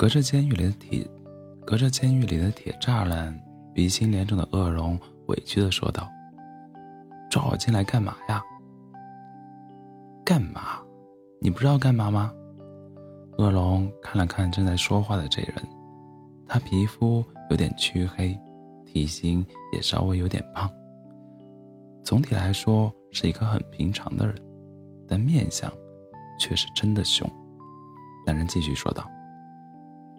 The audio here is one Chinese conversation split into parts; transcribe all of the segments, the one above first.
隔着监狱里的铁，隔着监狱里的铁栅栏，鼻青脸肿的恶龙委屈的说道：“抓我进来干嘛呀？干嘛？你不知道干嘛吗？”恶龙看了看正在说话的这人，他皮肤有点黢黑，体型也稍微有点胖。总体来说是一个很平常的人，但面相却是真的凶。男人继续说道：“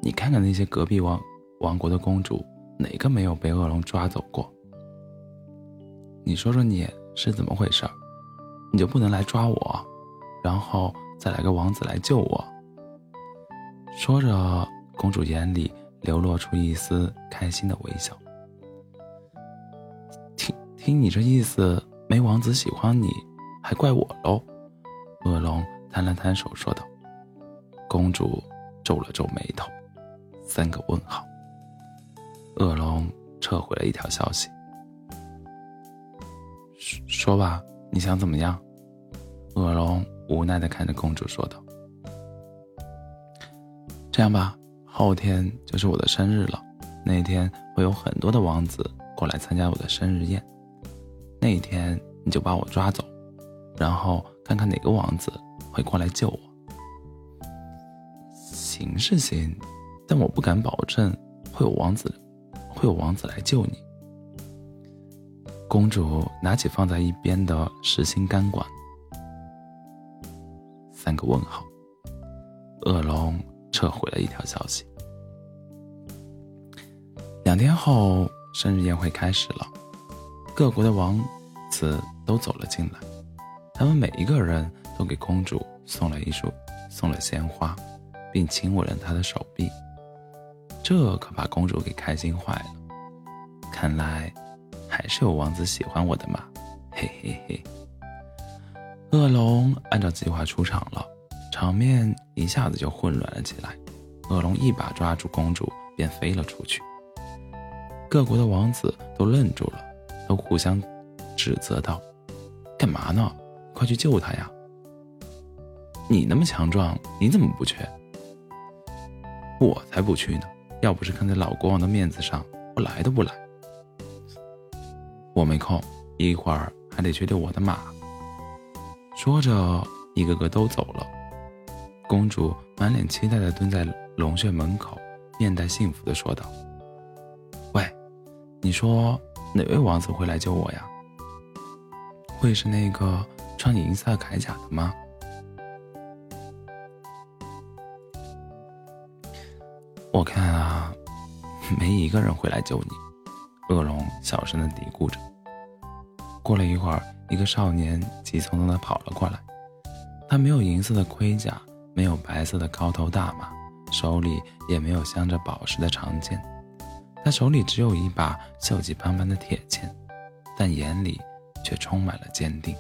你看看那些隔壁王王国的公主，哪个没有被恶龙抓走过？你说说你是怎么回事？你就不能来抓我，然后再来个王子来救我？”说着，公主眼里流露出一丝开心的微笑。听听你这意思，没王子喜欢你，还怪我喽？恶龙摊了摊手说道。公主皱了皱眉头，三个问号。恶龙撤回了一条消息。说说吧，你想怎么样？恶龙无奈的看着公主说道。这样吧，后天就是我的生日了，那天会有很多的王子过来参加我的生日宴，那一天你就把我抓走，然后看看哪个王子会过来救我。行是行，但我不敢保证会有王子，会有王子来救你。公主拿起放在一边的实心钢管，三个问号。恶龙。撤回了一条消息。两天后，生日宴会开始了，各国的王子都走了进来，他们每一个人都给公主送了一束，送了鲜花，并亲吻了她的手臂，这可把公主给开心坏了。看来，还是有王子喜欢我的嘛，嘿嘿嘿。恶龙按照计划出场了。场面一下子就混乱了起来，恶龙一把抓住公主，便飞了出去。各国的王子都愣住了，都互相指责道：“干嘛呢？快去救他呀！你那么强壮，你怎么不去？我才不去呢！要不是看在老国王的面子上，我来都不来。我没空，一会儿还得去遛我的马。”说着，一个个都走了。公主满脸期待的蹲在龙穴门口，面带幸福的说道：“喂，你说哪位王子会来救我呀？会是那个穿银色铠甲的吗？”我看啊，没一个人会来救你。”恶龙小声地嘀咕着。过了一会儿，一个少年急匆匆地跑了过来，他没有银色的盔甲。没有白色的高头大马，手里也没有镶着宝石的长剑，他手里只有一把锈迹斑斑的铁剑，但眼里却充满了坚定。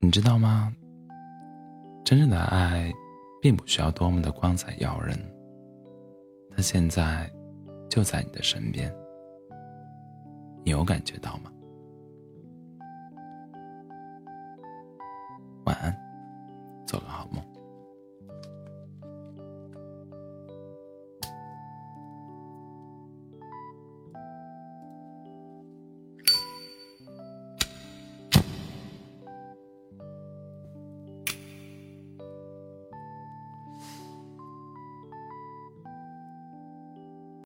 你知道吗？真正的爱，并不需要多么的光彩耀人，他现在就在你的身边。你有感觉到吗？晚安，做个好梦。